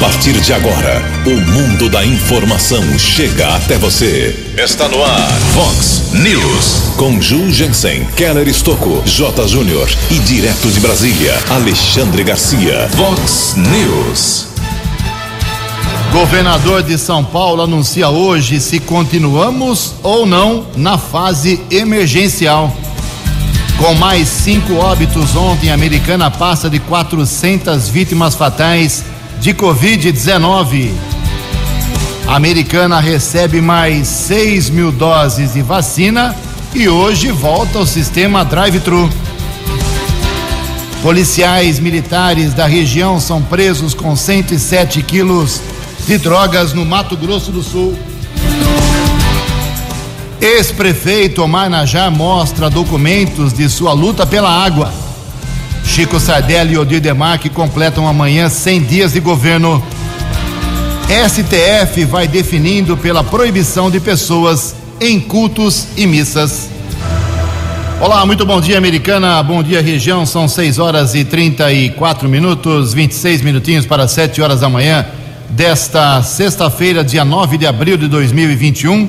partir de agora, o mundo da informação chega até você. Está no ar, Fox News. Com Ju Jensen, Keller Estocco, J. Júnior e direto de Brasília, Alexandre Garcia. Fox News. Governador de São Paulo anuncia hoje se continuamos ou não na fase emergencial. Com mais cinco óbitos ontem, a americana passa de 400 vítimas fatais de Covid-19. A americana recebe mais 6 mil doses de vacina e hoje volta ao sistema drive-thru. Policiais militares da região são presos com 107 quilos de drogas no Mato Grosso do Sul. Ex-prefeito Omar Najá mostra documentos de sua luta pela água. Chico Sardelli e Odir Demarque completam amanhã 100 dias de governo. STF vai definindo pela proibição de pessoas em cultos e missas. Olá, muito bom dia, americana. Bom dia, região. São 6 horas e 34 minutos, 26 minutinhos para 7 horas da manhã desta sexta-feira, dia 9 de abril de 2021.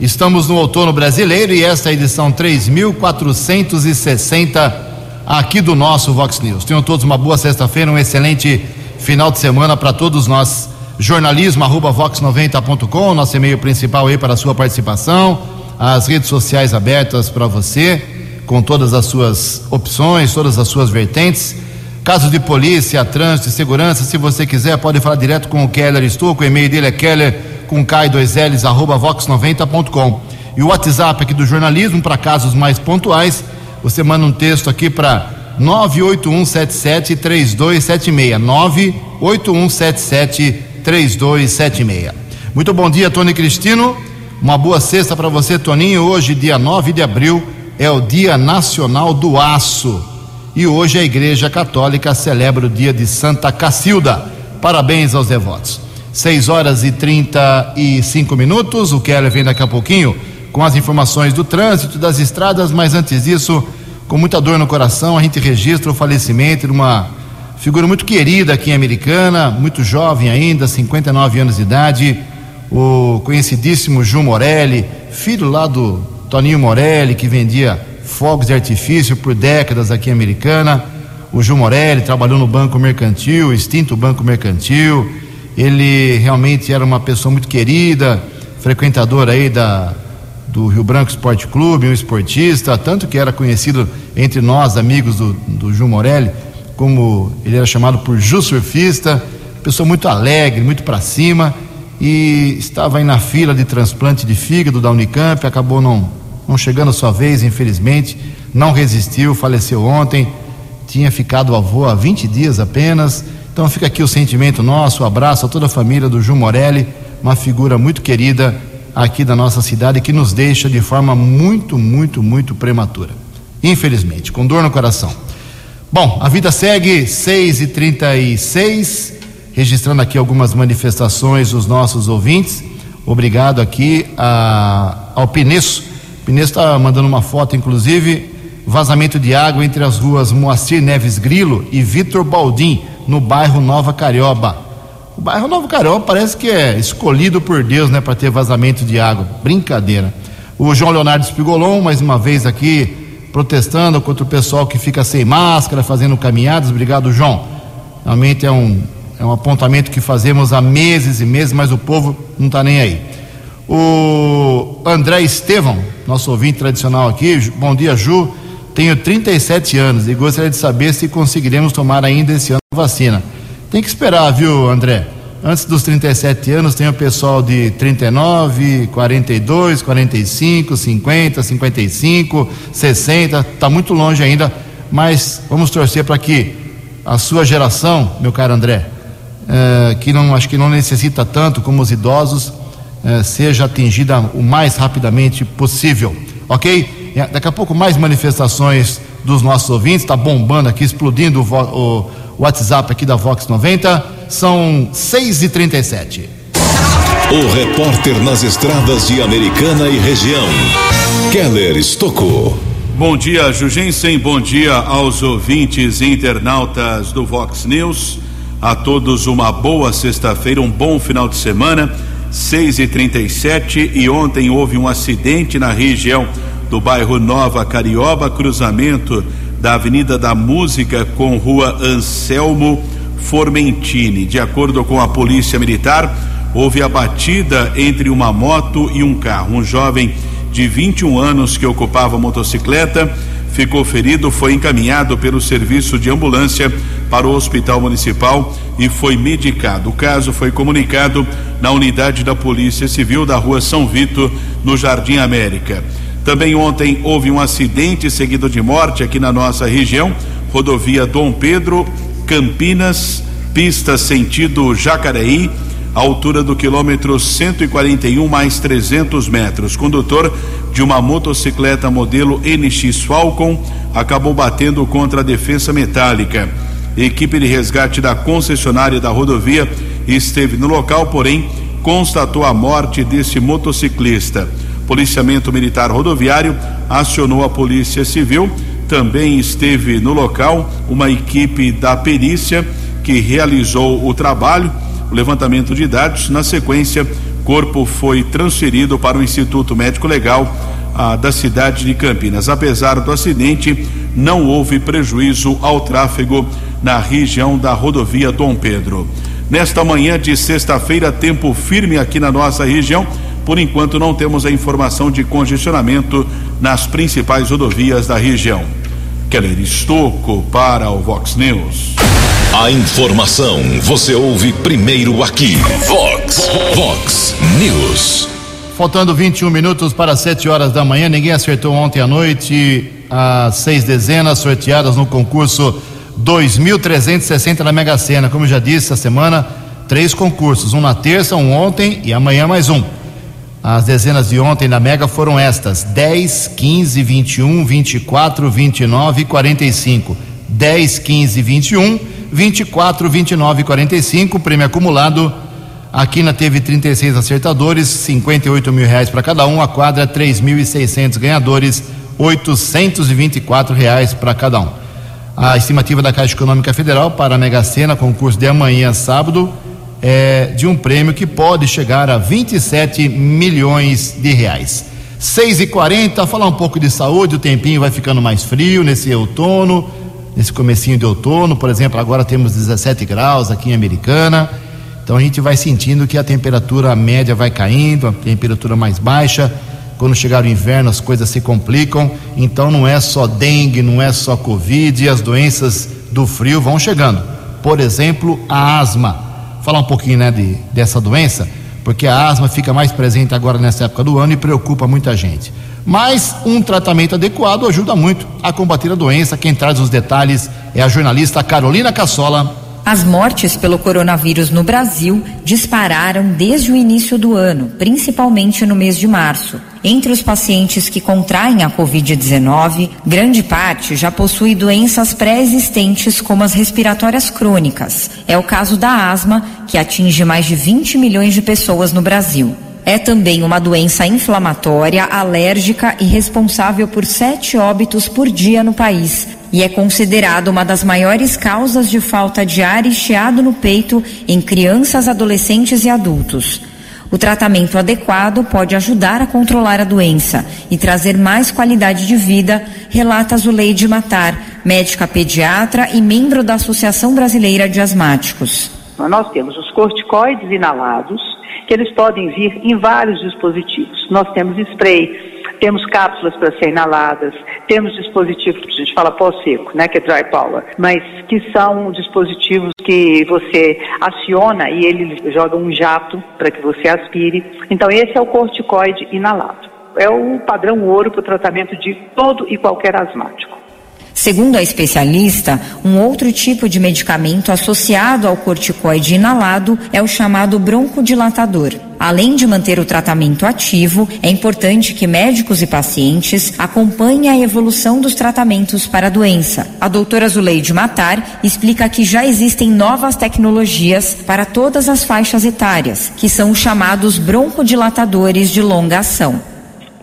Estamos no outono brasileiro e esta é a edição 3460 aqui do nosso Vox News. Tenham todos uma boa sexta-feira, um excelente final de semana para todos nós. Jornalismo arroba vox90.com, nosso e-mail principal aí para a sua participação, as redes sociais abertas para você, com todas as suas opções, todas as suas vertentes. Casos de polícia, trânsito segurança, se você quiser, pode falar direto com o Keller Estouco, o e-mail dele é keller com K2Ls, arroba vox90.com. E o WhatsApp aqui do jornalismo, para casos mais pontuais, você manda um texto aqui para 981773276. 981773276. Muito bom dia, Tony Cristino. Uma boa sexta para você, Toninho. Hoje, dia 9 de abril, é o Dia Nacional do Aço. E hoje a Igreja Católica celebra o dia de Santa Cacilda. Parabéns aos devotos. 6 horas e 35 minutos. O Keller vem daqui a pouquinho com as informações do trânsito, das estradas, mas antes disso, com muita dor no coração, a gente registra o falecimento de uma figura muito querida aqui em Americana, muito jovem ainda, 59 anos de idade, o conhecidíssimo Ju Morelli, filho lá do Toninho Morelli, que vendia fogos de artifício por décadas aqui em Americana. O Ju Morelli trabalhou no Banco Mercantil, extinto Banco Mercantil ele realmente era uma pessoa muito querida, frequentador aí da, do Rio Branco Esporte Clube, um esportista, tanto que era conhecido entre nós, amigos do, do Ju Morelli, como ele era chamado por Ju Surfista, pessoa muito alegre, muito para cima, e estava aí na fila de transplante de fígado da Unicamp, acabou não, não chegando a sua vez, infelizmente, não resistiu, faleceu ontem, tinha ficado avô há 20 dias apenas. Então fica aqui o sentimento nosso, o abraço a toda a família do Ju Morelli, uma figura muito querida aqui da nossa cidade que nos deixa de forma muito, muito, muito prematura. Infelizmente, com dor no coração. Bom, a vida segue 6 e 36 registrando aqui algumas manifestações dos nossos ouvintes. Obrigado aqui a, ao Pineço. O Pineço está mandando uma foto, inclusive, vazamento de água entre as ruas Moacir Neves Grilo e Vitor Baldim no bairro Nova Carioba. O bairro Nova Carioba parece que é escolhido por Deus, né, para ter vazamento de água. Brincadeira. O João Leonardo Espigolon, mais uma vez aqui, protestando contra o pessoal que fica sem máscara, fazendo caminhadas. Obrigado, João. Realmente é um, é um apontamento que fazemos há meses e meses, mas o povo não está nem aí. O André Estevão, nosso ouvinte tradicional aqui, bom dia, Ju. Tenho 37 anos e gostaria de saber se conseguiremos tomar ainda esse ano a vacina. Tem que esperar, viu, André? Antes dos 37 anos, tem o pessoal de 39, 42, 45, 50, 55, 60, está muito longe ainda, mas vamos torcer para que a sua geração, meu caro André, eh, que não acho que não necessita tanto como os idosos, eh, seja atingida o mais rapidamente possível, ok? É, daqui a pouco mais manifestações dos nossos ouvintes, está bombando aqui, explodindo o, o, WhatsApp aqui da Vox 90. São 6h37. O repórter nas estradas de Americana e região, Keller Estocou. Bom dia, Jugensen. Bom dia aos ouvintes e internautas do Vox News. a todos uma boa sexta-feira, um bom final de semana. 6 e 37 e ontem houve um acidente na região do bairro Nova Carioba, cruzamento da Avenida da Música com Rua Anselmo Formentini. De acordo com a Polícia Militar, houve a batida entre uma moto e um carro. Um jovem de 21 anos que ocupava motocicleta ficou ferido, foi encaminhado pelo serviço de ambulância para o Hospital Municipal e foi medicado. O caso foi comunicado na unidade da Polícia Civil da Rua São Vito, no Jardim América. Também ontem houve um acidente seguido de morte aqui na nossa região, rodovia Dom Pedro, Campinas, pista sentido Jacareí, altura do quilômetro 141 mais 300 metros. Condutor de uma motocicleta modelo NX Falcon acabou batendo contra a defesa metálica. Equipe de resgate da concessionária da rodovia esteve no local, porém constatou a morte desse motociclista. Policiamento Militar Rodoviário acionou a Polícia Civil. Também esteve no local uma equipe da perícia que realizou o trabalho, o levantamento de dados. Na sequência, corpo foi transferido para o Instituto Médico Legal da cidade de Campinas. Apesar do acidente, não houve prejuízo ao tráfego na região da rodovia Dom Pedro. Nesta manhã de sexta-feira, tempo firme aqui na nossa região. Por enquanto, não temos a informação de congestionamento nas principais rodovias da região. Keller Estocco para o Vox News. A informação você ouve primeiro aqui. Vox, Vox News. Faltando 21 minutos para 7 horas da manhã, ninguém acertou ontem à noite as seis dezenas sorteadas no concurso 2.360 na Mega Sena. Como eu já disse, essa semana, três concursos: um na terça, um ontem e amanhã mais um. As dezenas de ontem na Mega foram estas: 10, 15, 21, 24, 29 e 45. 10, 15, 21, 24, 29 e 45. Prêmio acumulado. A Quina teve 36 acertadores, 58 mil reais para cada um. A quadra, 3.600 ganhadores, 824 reais para cada um. A estimativa da Caixa Econômica Federal para a Mega Sena, concurso de amanhã, sábado, é de um prêmio que pode chegar a 27 milhões de reais. 6 e 40 falar um pouco de saúde, o tempinho vai ficando mais frio nesse outono, nesse comecinho de outono, por exemplo, agora temos 17 graus aqui em Americana, então a gente vai sentindo que a temperatura média vai caindo, a temperatura mais baixa, quando chegar o inverno as coisas se complicam, então não é só dengue, não é só covid, as doenças do frio vão chegando. Por exemplo, a asma. Falar um pouquinho né, de, dessa doença, porque a asma fica mais presente agora nessa época do ano e preocupa muita gente. Mas um tratamento adequado ajuda muito a combater a doença. Quem traz os detalhes é a jornalista Carolina Cassola. As mortes pelo coronavírus no Brasil dispararam desde o início do ano, principalmente no mês de março. Entre os pacientes que contraem a Covid-19, grande parte já possui doenças pré-existentes, como as respiratórias crônicas. É o caso da asma, que atinge mais de 20 milhões de pessoas no Brasil. É também uma doença inflamatória, alérgica e responsável por sete óbitos por dia no país. E é considerada uma das maiores causas de falta de ar e chiado no peito em crianças, adolescentes e adultos. O tratamento adequado pode ajudar a controlar a doença e trazer mais qualidade de vida, relata Zuleide Matar, médica pediatra e membro da Associação Brasileira de Asmáticos. Nós temos os corticoides inalados, que eles podem vir em vários dispositivos. Nós temos spray, temos cápsulas para ser inaladas, temos dispositivos que a gente fala pó-seco, né, que é dry power, mas que são dispositivos que você aciona e ele joga um jato para que você aspire. Então esse é o corticoide inalado. É o padrão ouro para o tratamento de todo e qualquer asmático. Segundo a especialista, um outro tipo de medicamento associado ao corticoide inalado é o chamado broncodilatador. Além de manter o tratamento ativo, é importante que médicos e pacientes acompanhem a evolução dos tratamentos para a doença. A doutora Zuleide Matar explica que já existem novas tecnologias para todas as faixas etárias, que são os chamados broncodilatadores de longa ação.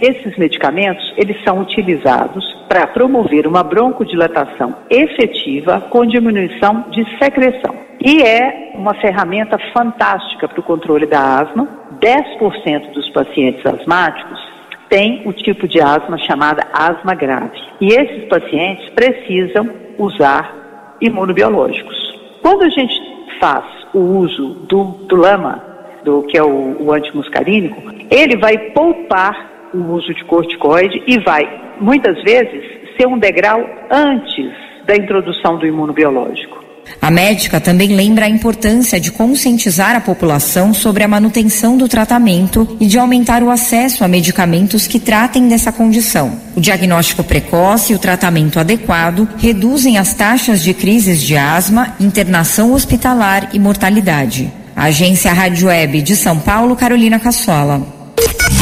Esses medicamentos, eles são utilizados para promover uma broncodilatação efetiva com diminuição de secreção. E é uma ferramenta fantástica para o controle da asma. 10% dos pacientes asmáticos têm o tipo de asma chamada asma grave. E esses pacientes precisam usar imunobiológicos. Quando a gente faz o uso do, do lama, do, que é o, o antimuscarínico, ele vai poupar o uso de corticoide e vai, muitas vezes, ser um degrau antes da introdução do imunobiológico. A médica também lembra a importância de conscientizar a população sobre a manutenção do tratamento e de aumentar o acesso a medicamentos que tratem dessa condição. O diagnóstico precoce e o tratamento adequado reduzem as taxas de crises de asma, internação hospitalar e mortalidade. Agência Rádio Web de São Paulo, Carolina Cassola.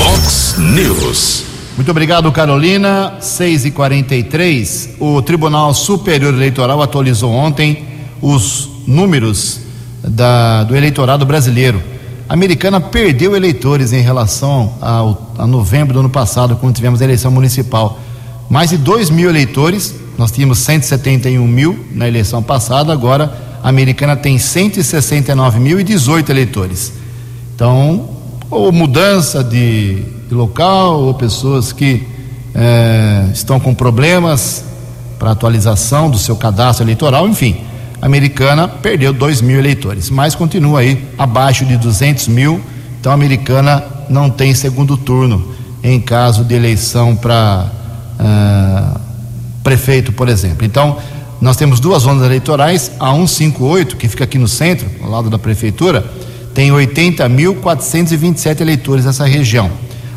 Vox News. Muito obrigado, Carolina. 6 e 43 O Tribunal Superior Eleitoral atualizou ontem os números da, do eleitorado brasileiro. A americana perdeu eleitores em relação ao, a novembro do ano passado, quando tivemos a eleição municipal. Mais de 2 mil eleitores, nós tínhamos 171 mil na eleição passada, agora a americana tem 169.018 eleitores. Então, ou mudança de, de local, ou pessoas que é, estão com problemas para atualização do seu cadastro eleitoral, enfim americana perdeu 2 mil eleitores, mas continua aí abaixo de 200 mil. Então, a americana não tem segundo turno em caso de eleição para ah, prefeito, por exemplo. Então, nós temos duas zonas eleitorais, a 158, que fica aqui no centro, ao lado da prefeitura, tem 80.427 eleitores nessa região.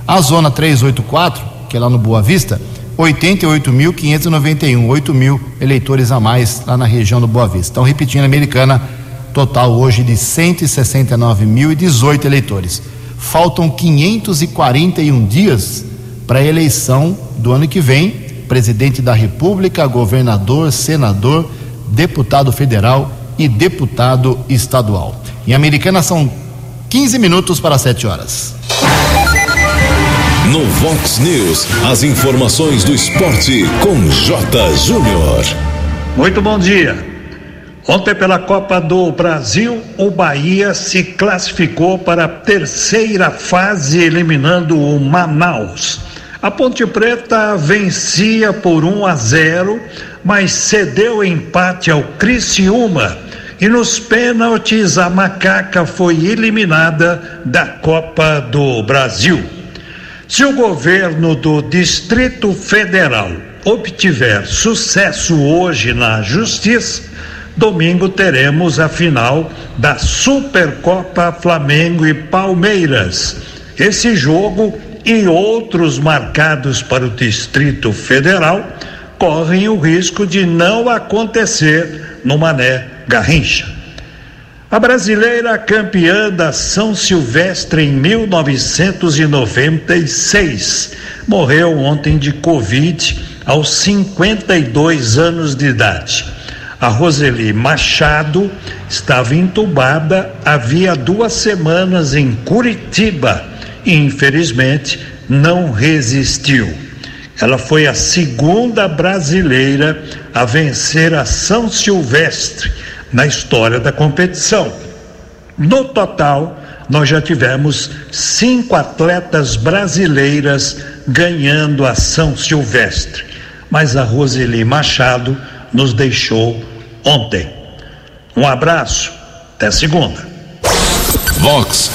A zona 384, que é lá no Boa Vista, 88.591, 8 mil eleitores a mais lá na região do Boa Vista. Então, repetindo, a americana, total hoje de 169.018 eleitores. Faltam 541 dias para a eleição do ano que vem, presidente da República, governador, senador, deputado federal e deputado estadual. Em Americana são 15 minutos para 7 horas. No Vox News, as informações do esporte com J. Júnior. Muito bom dia. Ontem, pela Copa do Brasil, o Bahia se classificou para a terceira fase, eliminando o Manaus. A Ponte Preta vencia por 1 a 0, mas cedeu empate ao Criciúma. E nos pênaltis, a Macaca foi eliminada da Copa do Brasil. Se o governo do Distrito Federal obtiver sucesso hoje na Justiça, domingo teremos a final da Supercopa Flamengo e Palmeiras. Esse jogo e outros marcados para o Distrito Federal correm o risco de não acontecer no Mané Garrincha. A brasileira campeã da São Silvestre em 1996 morreu ontem de Covid aos 52 anos de idade. A Roseli Machado estava entubada havia duas semanas em Curitiba e, infelizmente, não resistiu. Ela foi a segunda brasileira a vencer a São Silvestre na história da competição. No total, nós já tivemos cinco atletas brasileiras ganhando a São Silvestre, mas a Roseli Machado nos deixou ontem. Um abraço, até segunda. Vox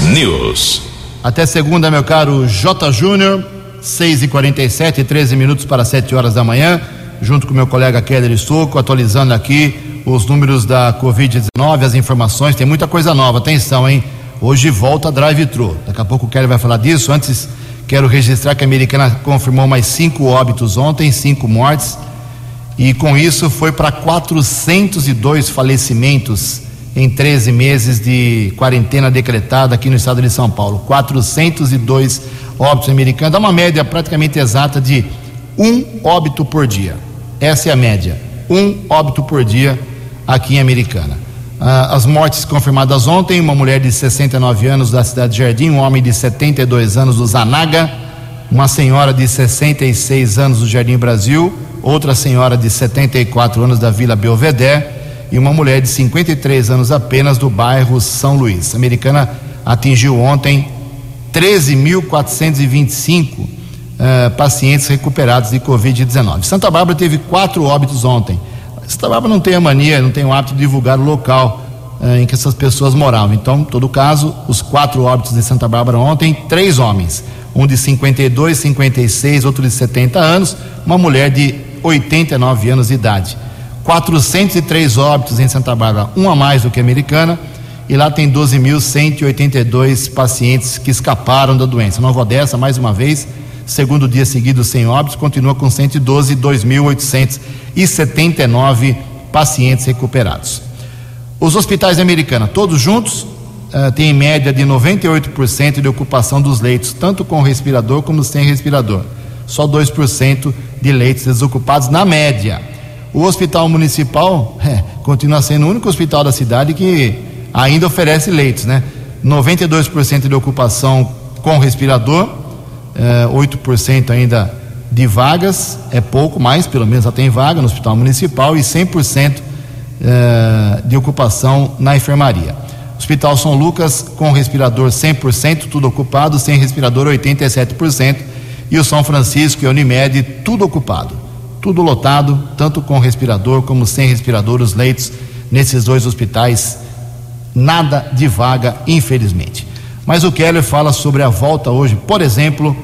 News. Até segunda, meu caro J. Júnior, 6 e 47 13 minutos para 7 horas da manhã, junto com meu colega Keller Estouco, atualizando aqui os números da Covid-19, as informações, tem muita coisa nova. Atenção, hein? Hoje volta drive-thru. Daqui a pouco o Kelly vai falar disso. Antes, quero registrar que a americana confirmou mais cinco óbitos ontem, cinco mortes. E com isso foi para 402 falecimentos em 13 meses de quarentena decretada aqui no estado de São Paulo. 402 óbitos americanos. Dá uma média praticamente exata de um óbito por dia. Essa é a média. Um óbito por dia aqui em Americana. Ah, as mortes confirmadas ontem: uma mulher de 69 anos da cidade de Jardim, um homem de 72 anos do Zanaga, uma senhora de 66 anos do Jardim Brasil, outra senhora de 74 anos da Vila Belvedere e uma mulher de 53 anos apenas do bairro São Luís. A americana atingiu ontem 13.425 uh, pacientes recuperados de Covid-19. Santa Bárbara teve quatro óbitos ontem. Santa Bárbara não tem a mania, não tem o hábito de divulgar o local uh, em que essas pessoas moravam. Então, em todo caso, os quatro óbitos de Santa Bárbara ontem, três homens. Um de 52, 56, outro de 70 anos, uma mulher de 89 anos de idade. 403 óbitos em Santa Bárbara, um a mais do que a americana e lá tem 12.182 pacientes que escaparam da doença. Nova Odessa, mais uma vez, segundo dia seguido sem óbitos, continua com 112, 2.879 pacientes recuperados. Os hospitais americanos, todos juntos, uh, têm média de 98% de ocupação dos leitos, tanto com respirador como sem respirador. Só 2% de leitos desocupados na média. O hospital municipal é, continua sendo o único hospital da cidade que ainda oferece leitos, né? 92% de ocupação com respirador, eh, 8% ainda de vagas, é pouco, mas pelo menos já tem vaga no hospital municipal e 100% eh, de ocupação na enfermaria. Hospital São Lucas com respirador 100%, tudo ocupado, sem respirador 87%, e o São Francisco e a Unimed tudo ocupado, tudo lotado, tanto com respirador como sem respirador, os leitos nesses dois hospitais nada de vaga, infelizmente. Mas o Keller fala sobre a volta hoje, por exemplo,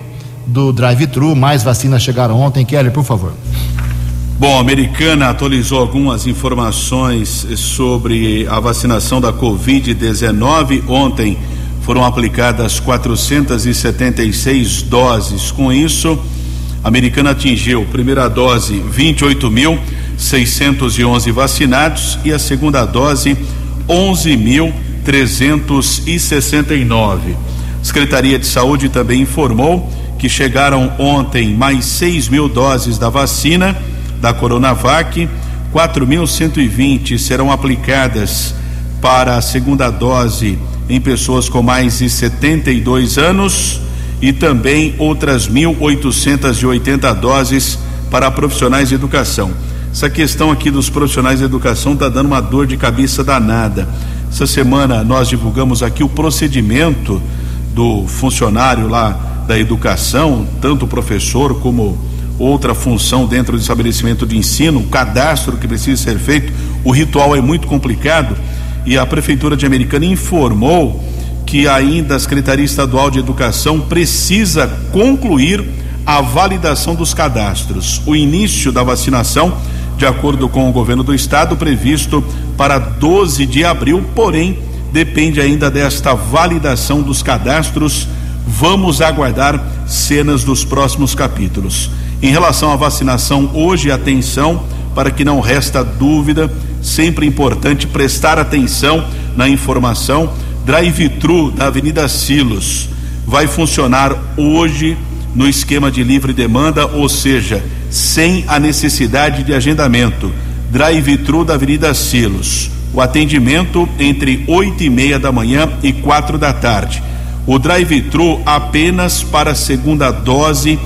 do drive-thru, mais vacinas chegaram ontem. Keller, por favor. Bom, a Americana atualizou algumas informações sobre a vacinação da Covid-19. Ontem foram aplicadas 476 doses. Com isso, a Americana atingiu primeira dose 28.611 vacinados e a segunda dose 11.369. Secretaria de Saúde também informou que chegaram ontem mais 6 mil doses da vacina da Coronavac, 4.120 serão aplicadas para a segunda dose em pessoas com mais de 72 anos e também outras 1.880 doses para profissionais de educação. Essa questão aqui dos profissionais de educação está dando uma dor de cabeça danada. Essa semana nós divulgamos aqui o procedimento do funcionário lá da educação, tanto professor como outra função dentro do estabelecimento de ensino, o cadastro que precisa ser feito. O ritual é muito complicado e a Prefeitura de Americana informou que ainda a Secretaria Estadual de Educação precisa concluir a validação dos cadastros. O início da vacinação de acordo com o governo do estado, previsto para 12 de abril, porém depende ainda desta validação dos cadastros. Vamos aguardar cenas dos próximos capítulos. Em relação à vacinação, hoje atenção para que não resta dúvida, sempre importante prestar atenção na informação. Drive-thru da Avenida Silos vai funcionar hoje no esquema de livre demanda, ou seja, sem a necessidade de agendamento. Drive-thru da Avenida Silos. O atendimento entre oito e meia da manhã e quatro da tarde. O drive-thru apenas para segunda dose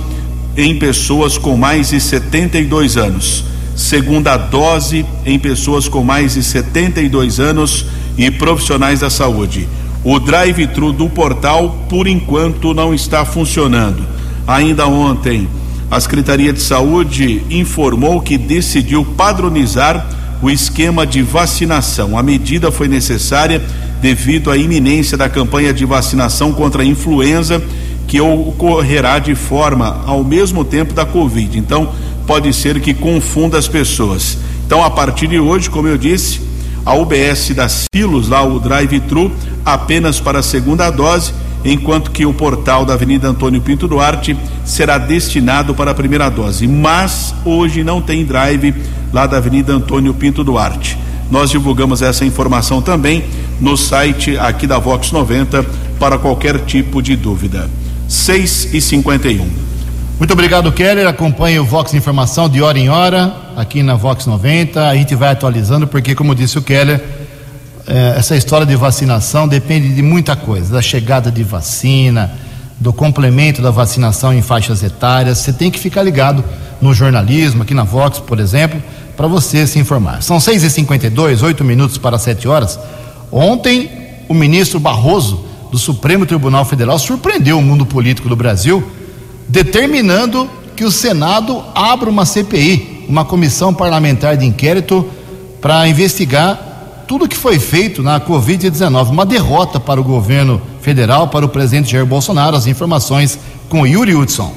em pessoas com mais de 72 anos. Segunda dose em pessoas com mais de 72 anos e profissionais da saúde. O drive-thru do portal, por enquanto, não está funcionando. Ainda ontem, a Secretaria de Saúde informou que decidiu padronizar o esquema de vacinação. A medida foi necessária devido à iminência da campanha de vacinação contra a influenza, que ocorrerá de forma ao mesmo tempo da Covid. Então, pode ser que confunda as pessoas. Então, a partir de hoje, como eu disse, a UBS da Silos, lá o drive-thru, apenas para a segunda dose enquanto que o portal da Avenida Antônio Pinto Duarte será destinado para a primeira dose. Mas hoje não tem drive lá da Avenida Antônio Pinto Duarte. Nós divulgamos essa informação também no site aqui da Vox 90 para qualquer tipo de dúvida. 6 e 51. Muito obrigado, Keller. Acompanhe o Vox Informação de hora em hora aqui na Vox 90. A gente vai atualizando, porque, como disse o Keller, essa história de vacinação depende de muita coisa, da chegada de vacina, do complemento da vacinação em faixas etárias. Você tem que ficar ligado no jornalismo, aqui na Vox, por exemplo, para você se informar. São 6h52, 8 minutos para 7 horas. Ontem, o ministro Barroso, do Supremo Tribunal Federal, surpreendeu o mundo político do Brasil, determinando que o Senado abra uma CPI, uma comissão parlamentar de inquérito, para investigar tudo que foi feito na Covid-19. Uma derrota para o governo federal, para o presidente Jair Bolsonaro. As informações com Yuri Hudson.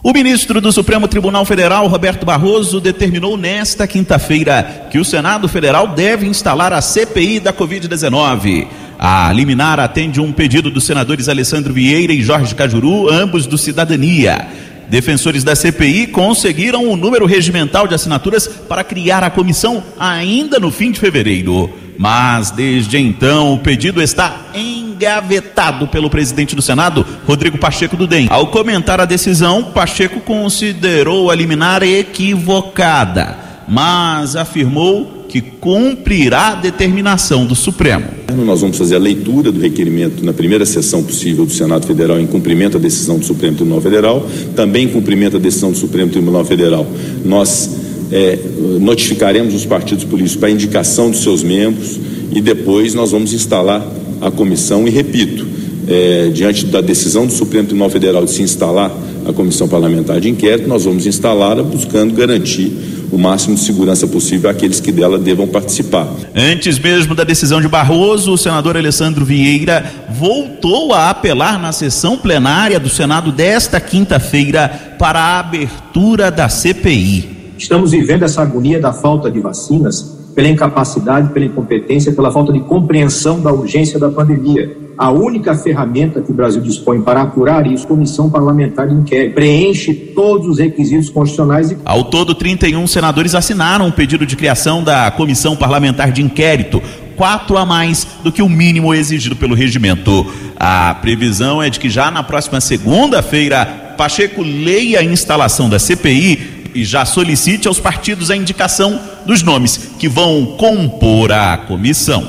O ministro do Supremo Tribunal Federal, Roberto Barroso, determinou nesta quinta-feira que o Senado Federal deve instalar a CPI da Covid-19. A liminar atende um pedido dos senadores Alessandro Vieira e Jorge Cajuru, ambos do Cidadania. Defensores da CPI conseguiram o um número regimental de assinaturas para criar a comissão ainda no fim de fevereiro. Mas desde então o pedido está engavetado pelo presidente do Senado, Rodrigo Pacheco do DEM. Ao comentar a decisão, Pacheco considerou a liminar equivocada, mas afirmou que cumprirá a determinação do Supremo. Nós vamos fazer a leitura do requerimento na primeira sessão possível do Senado Federal em cumprimento à decisão do Supremo Tribunal Federal, também em cumprimento à decisão do Supremo Tribunal Federal. Nós é, notificaremos os partidos políticos para indicação dos seus membros e depois nós vamos instalar a comissão e repito, é, diante da decisão do Supremo Tribunal Federal de se instalar a comissão parlamentar de inquérito, nós vamos instalá-la buscando garantir o máximo de segurança possível àqueles que dela devam participar. Antes mesmo da decisão de Barroso, o senador Alessandro Vieira voltou a apelar na sessão plenária do Senado desta quinta-feira para a abertura da CPI. Estamos vivendo essa agonia da falta de vacinas pela incapacidade, pela incompetência, pela falta de compreensão da urgência da pandemia. A única ferramenta que o Brasil dispõe para apurar isso, comissão parlamentar de inquérito, preenche todos os requisitos constitucionais. E... Ao todo, 31 senadores assinaram o um pedido de criação da comissão parlamentar de inquérito, quatro a mais do que o mínimo exigido pelo regimento. A previsão é de que já na próxima segunda-feira, Pacheco leia a instalação da CPI e já solicite aos partidos a indicação dos nomes que vão compor a comissão.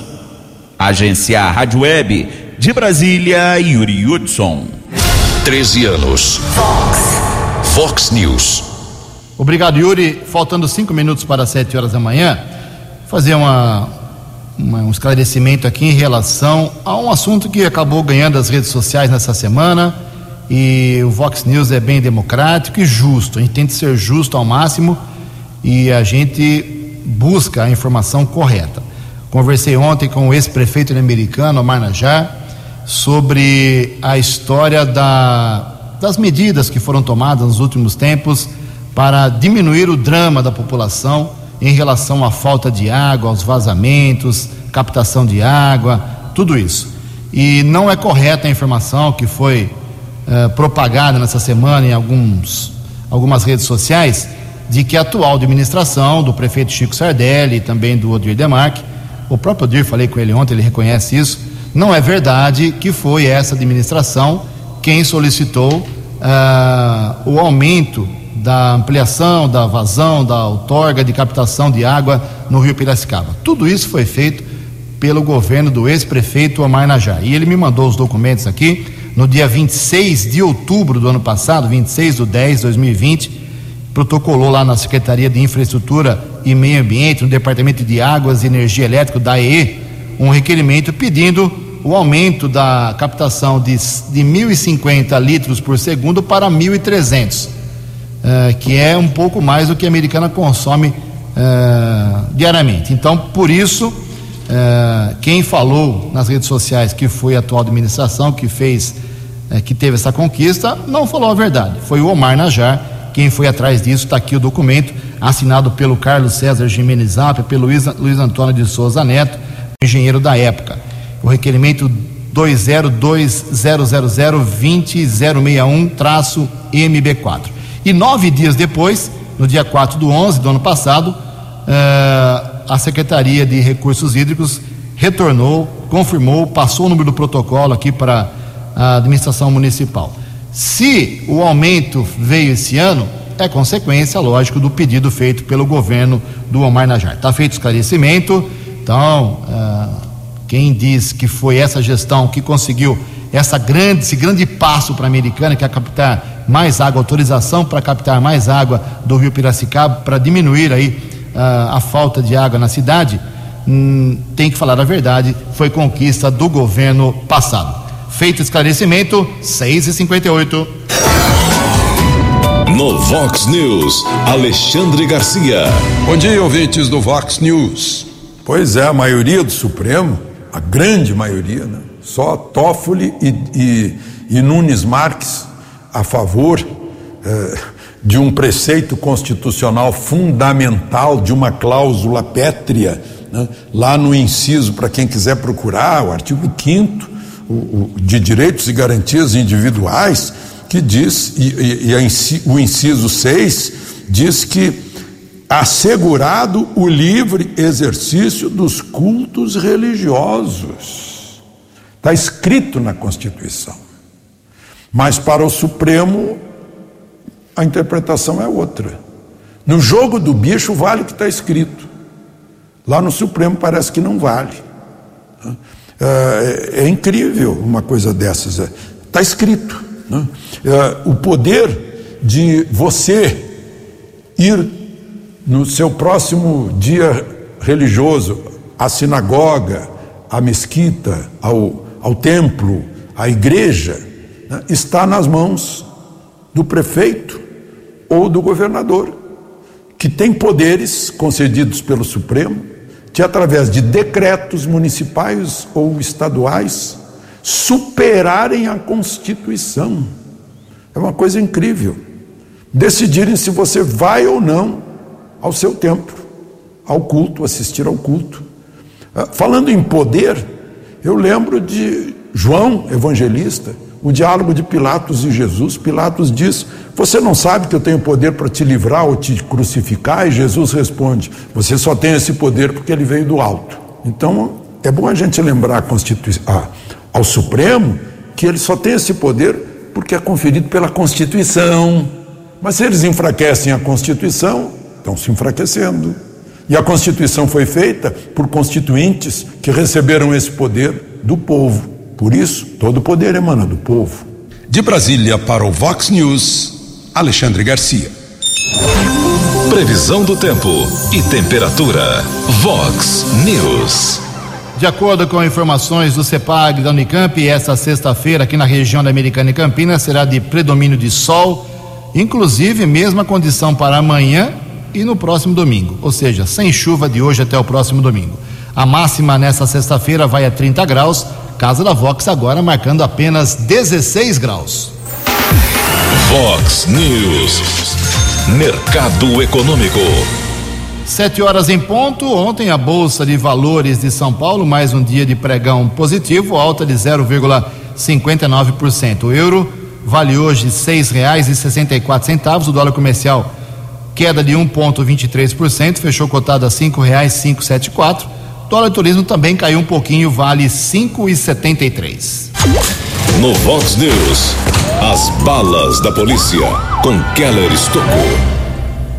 Agência Rádio Web de Brasília, Yuri Hudson. 13 anos. Fox. Fox News. Obrigado, Yuri. Faltando cinco minutos para sete horas da manhã, fazer uma, uma, um esclarecimento aqui em relação a um assunto que acabou ganhando as redes sociais nessa semana e o Vox News é bem democrático e justo. A gente tenta ser justo ao máximo e a gente busca a informação correta. Conversei ontem com o ex-prefeito americano, Omar Najar, sobre a história da, das medidas que foram tomadas nos últimos tempos para diminuir o drama da população em relação à falta de água, aos vazamentos, captação de água, tudo isso. E não é correta a informação que foi eh, propagada nessa semana em alguns, algumas redes sociais de que a atual administração do prefeito Chico Sardelli e também do Odir Demarque, o próprio Odir, falei com ele ontem, ele reconhece isso, não é verdade que foi essa administração quem solicitou uh, o aumento da ampliação, da vazão, da outorga de captação de água no Rio Piracicaba. Tudo isso foi feito pelo governo do ex-prefeito Omar Najá. E ele me mandou os documentos aqui no dia 26 de outubro do ano passado, 26 de 10 de 2020, protocolou lá na Secretaria de Infraestrutura e Meio Ambiente, no Departamento de Águas e Energia Elétrica da EE, um requerimento pedindo o aumento da captação de, de 1.050 litros por segundo para 1.300, uh, eh, que é um pouco mais do que a americana consome uh, diariamente. Então, por isso, uh, quem falou nas redes sociais que foi a atual administração que fez que teve essa conquista, não falou a verdade. Foi o Omar Najar quem foi atrás disso. Está aqui o documento, assinado pelo Carlos César Jimenez Zap, pelo Luiz Antônio de Souza Neto, engenheiro da época. O requerimento 202002061-MB4. E nove dias depois, no dia 4 do 11 do ano passado, uh, a Secretaria de Recursos Hídricos retornou, confirmou, passou o número do protocolo aqui para a administração municipal. Se o aumento veio esse ano, é consequência, lógico, do pedido feito pelo governo do Omar Najar. Está feito esclarecimento, então, uh, quem diz que foi essa gestão que conseguiu essa grande, esse grande passo para a americana, que é captar mais água, autorização para captar mais água do rio Piracicaba para diminuir aí uh, a falta de água na cidade, hum, tem que falar a verdade, foi conquista do governo passado. Feito esclarecimento, 6 e 58 No Vox News, Alexandre Garcia. Bom dia, ouvintes do Vox News. Pois é, a maioria do Supremo, a grande maioria, né? só Toffoli e, e, e Nunes Marques a favor eh, de um preceito constitucional fundamental, de uma cláusula pétrea, né? lá no inciso, para quem quiser procurar, o artigo 5 de direitos e garantias individuais, que diz, e, e, e o inciso 6 diz que assegurado o livre exercício dos cultos religiosos. Está escrito na Constituição. Mas para o Supremo, a interpretação é outra. No jogo do bicho, vale o que está escrito. Lá no Supremo parece que não vale. É, é incrível uma coisa dessas. Está é, escrito. Né? É, o poder de você ir no seu próximo dia religioso à sinagoga, à mesquita, ao, ao templo, à igreja, né? está nas mãos do prefeito ou do governador, que tem poderes concedidos pelo Supremo de, através de decretos municipais ou estaduais, superarem a Constituição. É uma coisa incrível. Decidirem se você vai ou não ao seu templo, ao culto, assistir ao culto. Ah, falando em poder, eu lembro de João Evangelista, o diálogo de Pilatos e Jesus. Pilatos diz: Você não sabe que eu tenho poder para te livrar ou te crucificar? E Jesus responde: Você só tem esse poder porque ele veio do alto. Então é bom a gente lembrar a a, ao Supremo que ele só tem esse poder porque é conferido pela Constituição. Mas se eles enfraquecem a Constituição, estão se enfraquecendo. E a Constituição foi feita por constituintes que receberam esse poder do povo. Por isso, todo o poder emana do povo. De Brasília para o Vox News, Alexandre Garcia. Previsão do tempo e temperatura. Vox News. De acordo com informações do CEPAG da Unicamp, esta sexta-feira aqui na região da Americana e Campinas será de predomínio de sol, inclusive mesma condição para amanhã e no próximo domingo, ou seja, sem chuva de hoje até o próximo domingo. A máxima nesta sexta-feira vai a 30 graus, Casa da Vox agora marcando apenas 16 graus. Vox News. Mercado Econômico. Sete horas em ponto. Ontem a Bolsa de Valores de São Paulo, mais um dia de pregão positivo, alta de 0,59%. O euro vale hoje seis reais sessenta quatro centavos. O dólar comercial queda de 1,23%, fechou cotado a cinco reais cinco sete quatro dólar turismo também caiu um pouquinho, vale 5,73. No Vox News, as balas da polícia com Keller Estocou.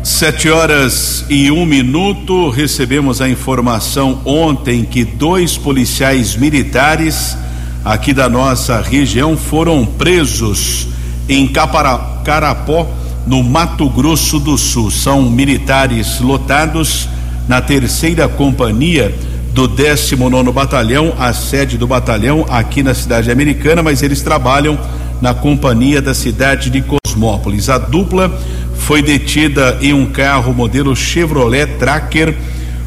Sete horas e um minuto, recebemos a informação ontem que dois policiais militares aqui da nossa região foram presos em Capara, Carapó, no Mato Grosso do Sul. São militares lotados na terceira companhia do 19 Batalhão, a sede do batalhão aqui na cidade americana, mas eles trabalham na companhia da cidade de Cosmópolis. A dupla foi detida em um carro modelo Chevrolet Tracker,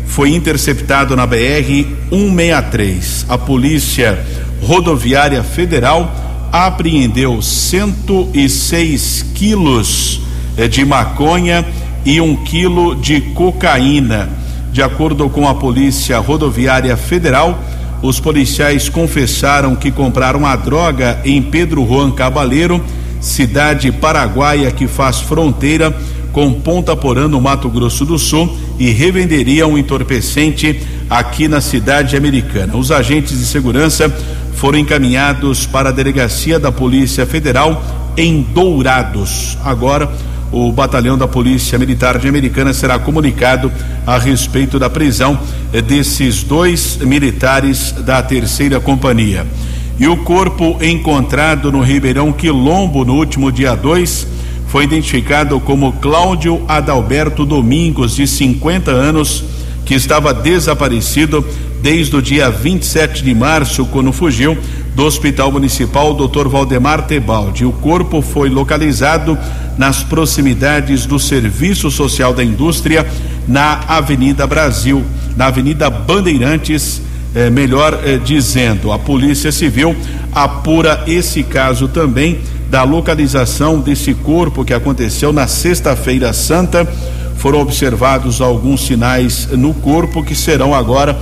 foi interceptado na BR 163. A Polícia Rodoviária Federal apreendeu 106 quilos eh, de maconha e um quilo de cocaína de acordo com a Polícia Rodoviária Federal, os policiais confessaram que compraram a droga em Pedro Juan Cabaleiro, cidade paraguaia que faz fronteira com Ponta Porã, no Mato Grosso do Sul, e revenderiam um entorpecente aqui na cidade americana. Os agentes de segurança foram encaminhados para a delegacia da Polícia Federal em Dourados. Agora, o batalhão da Polícia Militar de Americana será comunicado a respeito da prisão desses dois militares da terceira companhia. E o corpo encontrado no Ribeirão Quilombo no último dia 2 foi identificado como Cláudio Adalberto Domingos, de 50 anos, que estava desaparecido desde o dia 27 de março, quando fugiu do Hospital Municipal Dr. Valdemar Tebaldi. O corpo foi localizado nas proximidades do Serviço Social da Indústria, na Avenida Brasil, na Avenida Bandeirantes, eh, melhor eh, dizendo. A Polícia Civil apura esse caso também da localização desse corpo que aconteceu na Sexta-feira Santa. Foram observados alguns sinais no corpo que serão agora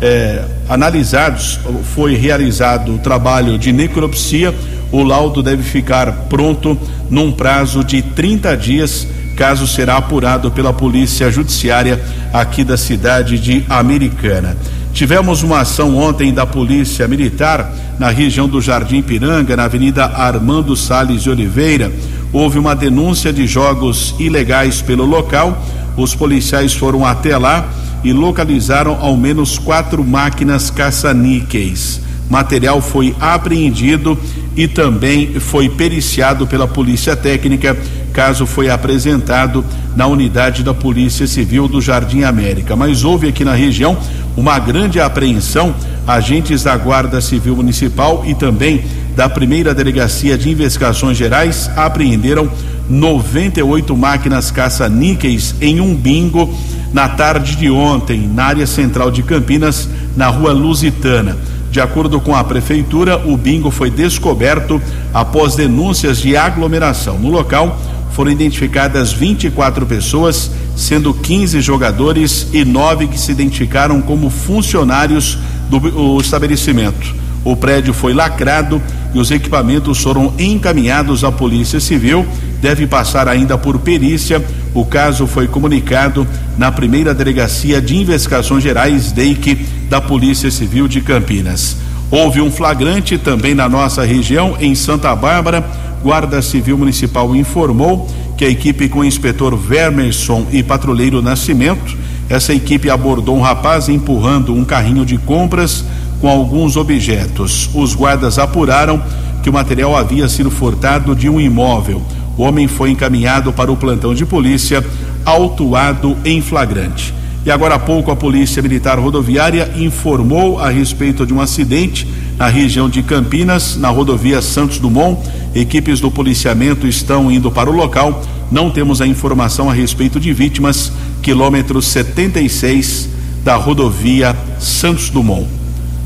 eh, analisados. Foi realizado o trabalho de necropsia. O laudo deve ficar pronto num prazo de 30 dias. Caso será apurado pela Polícia Judiciária aqui da cidade de Americana. Tivemos uma ação ontem da Polícia Militar na região do Jardim Piranga, na Avenida Armando Sales de Oliveira. Houve uma denúncia de jogos ilegais pelo local. Os policiais foram até lá e localizaram ao menos quatro máquinas caça-níqueis. Material foi apreendido e também foi periciado pela Polícia Técnica. Caso foi apresentado na unidade da Polícia Civil do Jardim América. Mas houve aqui na região uma grande apreensão. Agentes da Guarda Civil Municipal e também da primeira delegacia de investigações gerais apreenderam 98 máquinas caça-níqueis em um bingo na tarde de ontem, na área central de Campinas, na rua Lusitana. De acordo com a prefeitura, o bingo foi descoberto após denúncias de aglomeração. No local foram identificadas 24 pessoas, sendo 15 jogadores e nove que se identificaram como funcionários do estabelecimento. O prédio foi lacrado e os equipamentos foram encaminhados à Polícia Civil. Deve passar ainda por perícia. O caso foi comunicado na primeira delegacia de investigações gerais DEIC da Polícia Civil de Campinas. Houve um flagrante também na nossa região, em Santa Bárbara. Guarda Civil Municipal informou que a equipe com o inspetor Vermerson e patrulheiro Nascimento, essa equipe abordou um rapaz empurrando um carrinho de compras com alguns objetos. Os guardas apuraram que o material havia sido furtado de um imóvel. O homem foi encaminhado para o plantão de polícia, autuado em flagrante. E agora há pouco a Polícia Militar Rodoviária informou a respeito de um acidente na região de Campinas, na rodovia Santos Dumont. Equipes do policiamento estão indo para o local. Não temos a informação a respeito de vítimas. Quilômetro 76 da rodovia Santos Dumont.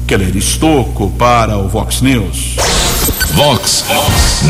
Keller Estocco para o Vox News. Vox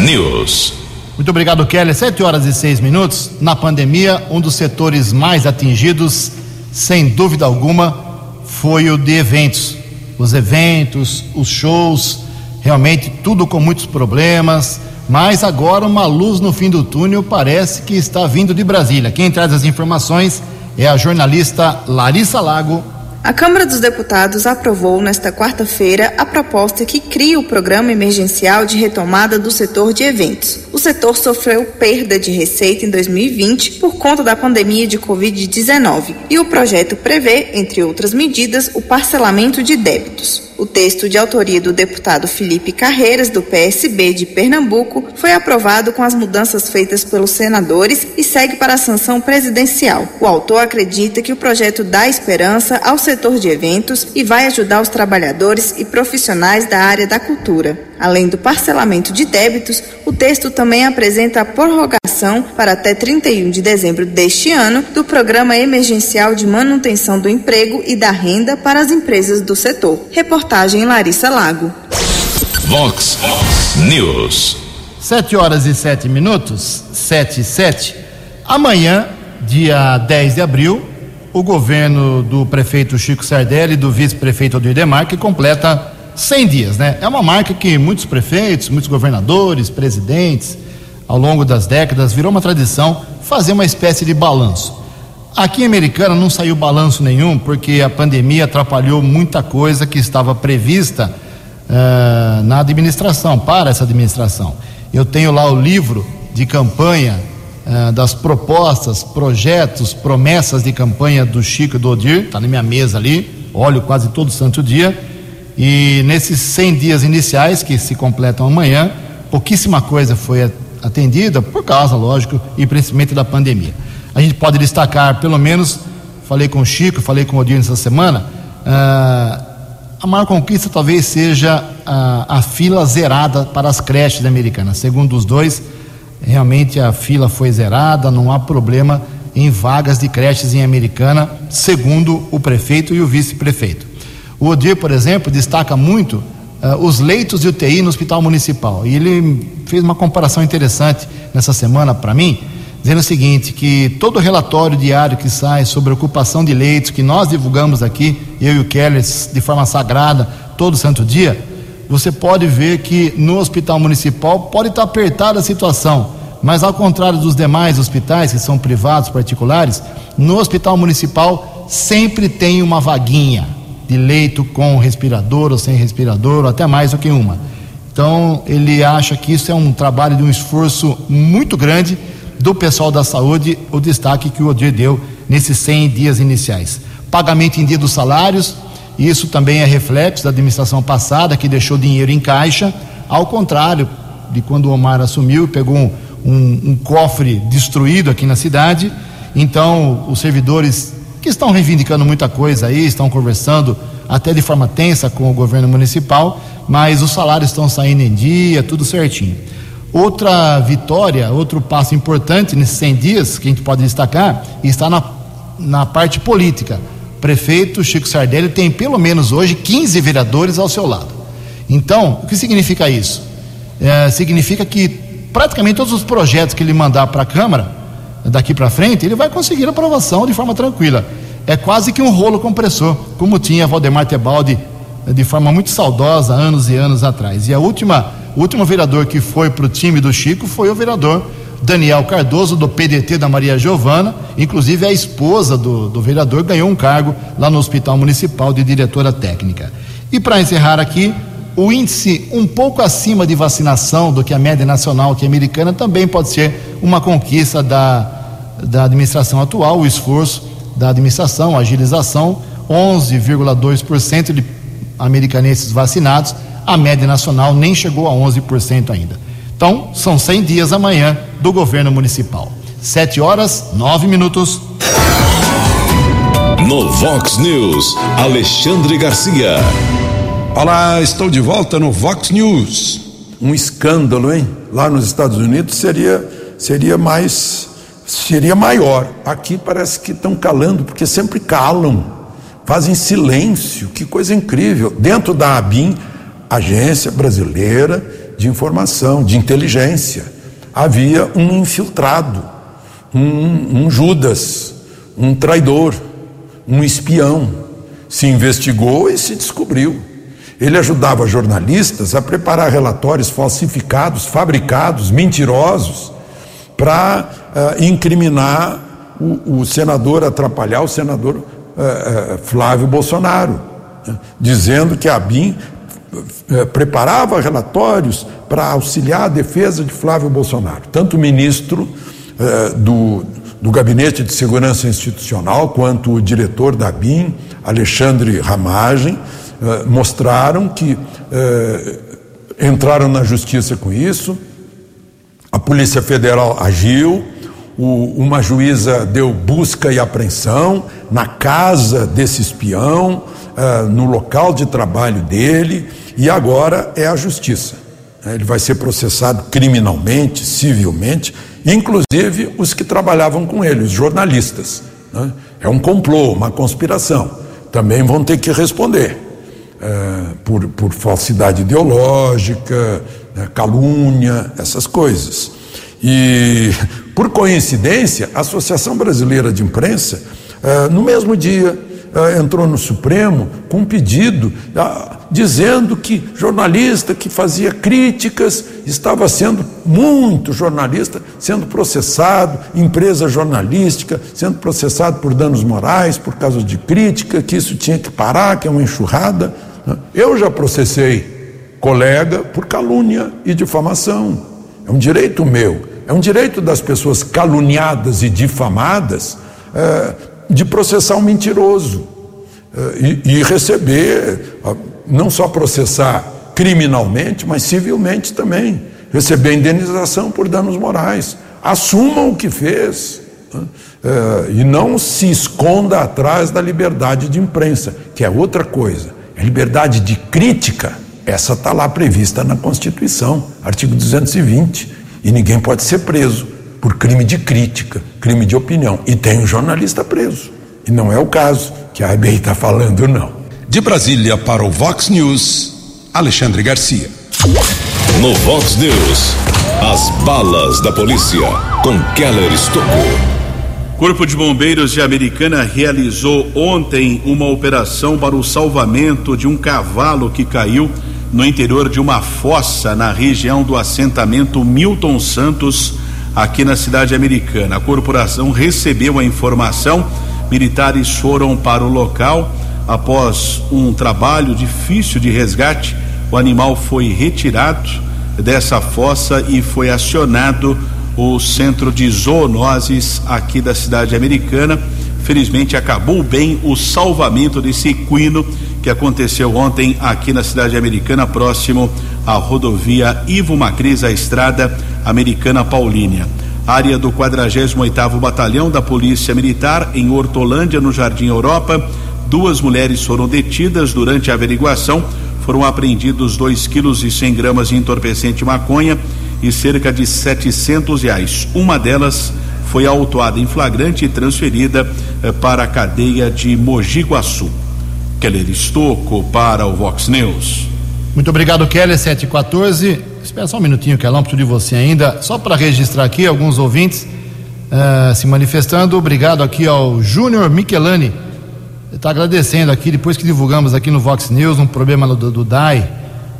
News. Muito obrigado, Kelly. Sete horas e seis minutos. Na pandemia, um dos setores mais atingidos, sem dúvida alguma, foi o de eventos. Os eventos, os shows, realmente tudo com muitos problemas. Mas agora uma luz no fim do túnel parece que está vindo de Brasília. Quem traz as informações é a jornalista Larissa Lago a Câmara dos Deputados aprovou nesta quarta-feira a proposta que cria o Programa Emergencial de Retomada do Setor de Eventos. O setor sofreu perda de receita em 2020 por conta da pandemia de Covid-19 e o projeto prevê, entre outras medidas, o parcelamento de débitos. O texto de autoria do deputado Felipe Carreiras, do PSB de Pernambuco, foi aprovado com as mudanças feitas pelos senadores e segue para a sanção presidencial. O autor acredita que o projeto dá esperança ao setor de eventos e vai ajudar os trabalhadores e profissionais da área da cultura. Além do parcelamento de débitos, o texto também apresenta a prorrogação para até 31 de dezembro deste ano do Programa Emergencial de Manutenção do Emprego e da Renda para as empresas do setor. Reportagem Larissa Lago. Vox News. Sete horas e sete minutos, sete e sete. Amanhã, dia 10 de abril, o governo do prefeito Chico Sardelli e do vice-prefeito Odir Demarque completa 100 dias, né? É uma marca que muitos prefeitos, muitos governadores, presidentes, ao longo das décadas, virou uma tradição fazer uma espécie de balanço. Aqui em Americana não saiu balanço nenhum, porque a pandemia atrapalhou muita coisa que estava prevista uh, na administração, para essa administração. Eu tenho lá o livro de campanha uh, das propostas, projetos, promessas de campanha do Chico e do Odir, está na minha mesa ali, olho quase todo santo dia e nesses 100 dias iniciais, que se completam amanhã, pouquíssima coisa foi atendida, por causa, lógico, e principalmente da pandemia. A gente pode destacar, pelo menos, falei com o Chico, falei com o Odinho essa semana, ah, a maior conquista talvez seja a, a fila zerada para as creches americanas. Segundo os dois, realmente a fila foi zerada, não há problema em vagas de creches em Americana, segundo o prefeito e o vice-prefeito. O Odir, por exemplo, destaca muito uh, os leitos de UTI no hospital municipal. E ele fez uma comparação interessante nessa semana para mim, dizendo o seguinte: que todo relatório diário que sai sobre ocupação de leitos, que nós divulgamos aqui, eu e o Keller, de forma sagrada, todo santo dia, você pode ver que no hospital municipal pode estar apertada a situação mas ao contrário dos demais hospitais, que são privados, particulares, no hospital municipal sempre tem uma vaguinha de leito com respirador ou sem respirador, ou até mais do que uma. Então, ele acha que isso é um trabalho de um esforço muito grande do pessoal da saúde, o destaque que o Odir deu nesses 100 dias iniciais. Pagamento em dia dos salários, isso também é reflexo da administração passada, que deixou dinheiro em caixa, ao contrário de quando o Omar assumiu, pegou um um, um cofre destruído aqui na cidade. Então, os servidores que estão reivindicando muita coisa aí, estão conversando até de forma tensa com o governo municipal, mas os salários estão saindo em dia, tudo certinho. Outra vitória, outro passo importante nesses 100 dias que a gente pode destacar está na, na parte política. Prefeito Chico Sardelli tem pelo menos hoje 15 vereadores ao seu lado. Então, o que significa isso? É, significa que praticamente todos os projetos que ele mandar para a Câmara, daqui para frente, ele vai conseguir aprovação de forma tranquila. É quase que um rolo compressor, como tinha Valdemar Tebaldi de forma muito saudosa anos e anos atrás. E a última, o último vereador que foi para o time do Chico foi o vereador Daniel Cardoso, do PDT da Maria Giovana, inclusive a esposa do, do vereador ganhou um cargo lá no Hospital Municipal de diretora técnica. E para encerrar aqui, o índice um pouco acima de vacinação do que a média nacional, que é americana, também pode ser uma conquista da, da administração atual, o esforço da administração, a agilização, 11,2% de americanenses vacinados, a média nacional nem chegou a 11% ainda. Então, são 100 dias amanhã do governo municipal. 7 horas, 9 minutos. No Vox News, Alexandre Garcia. Olá, estou de volta no Vox News. Um escândalo, hein? Lá nos Estados Unidos seria seria mais seria maior. Aqui parece que estão calando porque sempre calam. Fazem silêncio. Que coisa incrível. Dentro da ABIN, Agência Brasileira de Informação, de Inteligência, havia um infiltrado, um, um Judas, um traidor, um espião. Se investigou e se descobriu. Ele ajudava jornalistas a preparar relatórios falsificados, fabricados, mentirosos, para uh, incriminar o, o, senador, atrapalhar o senador uh, uh, Flávio Bolsonaro, né? dizendo que a BIM preparava relatórios para auxiliar a defesa de Flávio Bolsonaro. Tanto o ministro do, do Gabinete de Segurança Institucional quanto o diretor da BIM, Alexandre Ramagem, eh, mostraram que eh, entraram na justiça com isso, a Polícia Federal agiu, o, uma juíza deu busca e apreensão na casa desse espião, eh, no local de trabalho dele, e agora é a justiça. Ele vai ser processado criminalmente, civilmente, inclusive os que trabalhavam com ele, os jornalistas. Né? É um complô, uma conspiração. Também vão ter que responder. É, por, por falsidade ideológica, né, calúnia, essas coisas. E, por coincidência, a Associação Brasileira de Imprensa, é, no mesmo dia, entrou no Supremo com um pedido dizendo que jornalista que fazia críticas estava sendo, muito jornalista, sendo processado, empresa jornalística sendo processado por danos morais, por causa de crítica, que isso tinha que parar, que é uma enxurrada. Eu já processei colega por calúnia e difamação. É um direito meu, é um direito das pessoas caluniadas e difamadas é, de processar um mentiroso é, e, e receber, não só processar criminalmente, mas civilmente também. receber indenização por danos morais. Assumam o que fez. Né? É, e não se esconda atrás da liberdade de imprensa, que é outra coisa. A liberdade de crítica, essa está lá prevista na Constituição, artigo 220. E ninguém pode ser preso por crime de crítica, crime de opinião. E tem um jornalista preso. E não é o caso que a IBI está falando, não. De Brasília para o Vox News, Alexandre Garcia. No Vox News, as balas da polícia com Keller Estocou. Corpo de Bombeiros de Americana realizou ontem uma operação para o salvamento de um cavalo que caiu no interior de uma fossa na região do assentamento Milton Santos, aqui na cidade americana. A corporação recebeu a informação, militares foram para o local. Após um trabalho difícil de resgate, o animal foi retirado dessa fossa e foi acionado o centro de zoonoses aqui da cidade americana. Felizmente acabou bem o salvamento desse equino que aconteceu ontem aqui na cidade americana, próximo à rodovia Ivo Macris, a estrada americana Paulínia. Área do 48º Batalhão da Polícia Militar em Hortolândia, no Jardim Europa. Duas mulheres foram detidas durante a averiguação. Foram apreendidos 2 quilos e 100 gramas de entorpecente maconha e cerca de 700 reais. Uma delas foi autuada em flagrante e transferida eh, para a cadeia de Mogi Guaçu. Keller Estocco para o Vox News. Muito obrigado, Keller, 714. Espera só um minutinho, Kelão, preciso de você ainda. Só para registrar aqui alguns ouvintes uh, se manifestando. Obrigado aqui ao Júnior Michelani. Está agradecendo aqui, depois que divulgamos aqui no Vox News um problema do, do DAI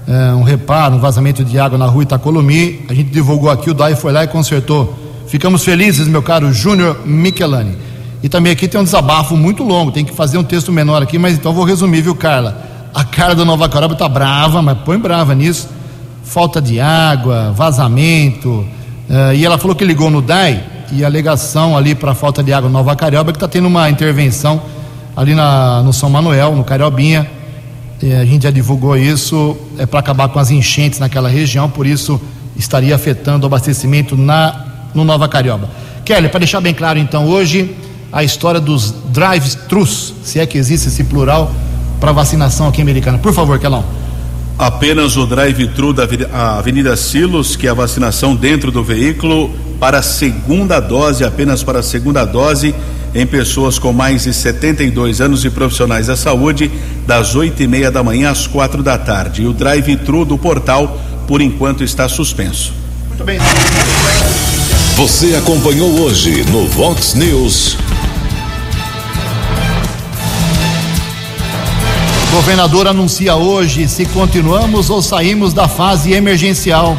é, um reparo, um vazamento de água na rua Itacolomi. A gente divulgou aqui, o DAI foi lá e consertou. Ficamos felizes, meu caro Júnior Michelani. E também aqui tem um desabafo muito longo, tem que fazer um texto menor aqui, mas então vou resumir, viu, Carla? A cara da Nova Caraba tá brava, mas põe brava nisso. Falta de água, vazamento. Uh, e ela falou que ligou no DAI e a alegação ali para falta de água no Nova Carioba é que está tendo uma intervenção ali na, no São Manuel, no Cariobinha, é, a gente já divulgou isso, é para acabar com as enchentes naquela região, por isso estaria afetando o abastecimento na, no Nova Carioba. Kelly, para deixar bem claro então, hoje a história dos drive-thrus, se é que existe esse plural, para vacinação aqui americana. Por favor, Kelão. Apenas o drive-thru da Avenida Silos, que é a vacinação dentro do veículo, para a segunda dose, apenas para a segunda dose em pessoas com mais de 72 anos e profissionais da saúde, das oito e meia da manhã às quatro da tarde. E o drive-thru do portal, por enquanto, está suspenso. Muito bem. Você acompanhou hoje no Vox News. Governador anuncia hoje se continuamos ou saímos da fase emergencial.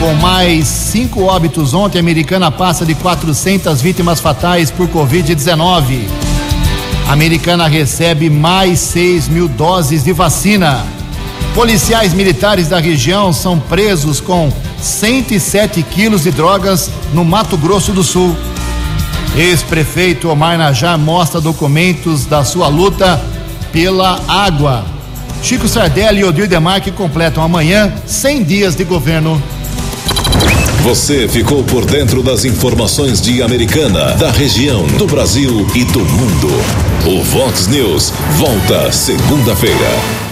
Com mais cinco óbitos ontem, a americana passa de 400 vítimas fatais por Covid-19. A americana recebe mais 6 mil doses de vacina. Policiais militares da região são presos com 107 quilos de drogas no Mato Grosso do Sul. Ex-prefeito Omar Najar mostra documentos da sua luta pela água. Chico Sardelli e Odir Demarque completam amanhã 100 dias de governo. Você ficou por dentro das informações de Americana, da região, do Brasil e do mundo. O Vox News volta segunda-feira.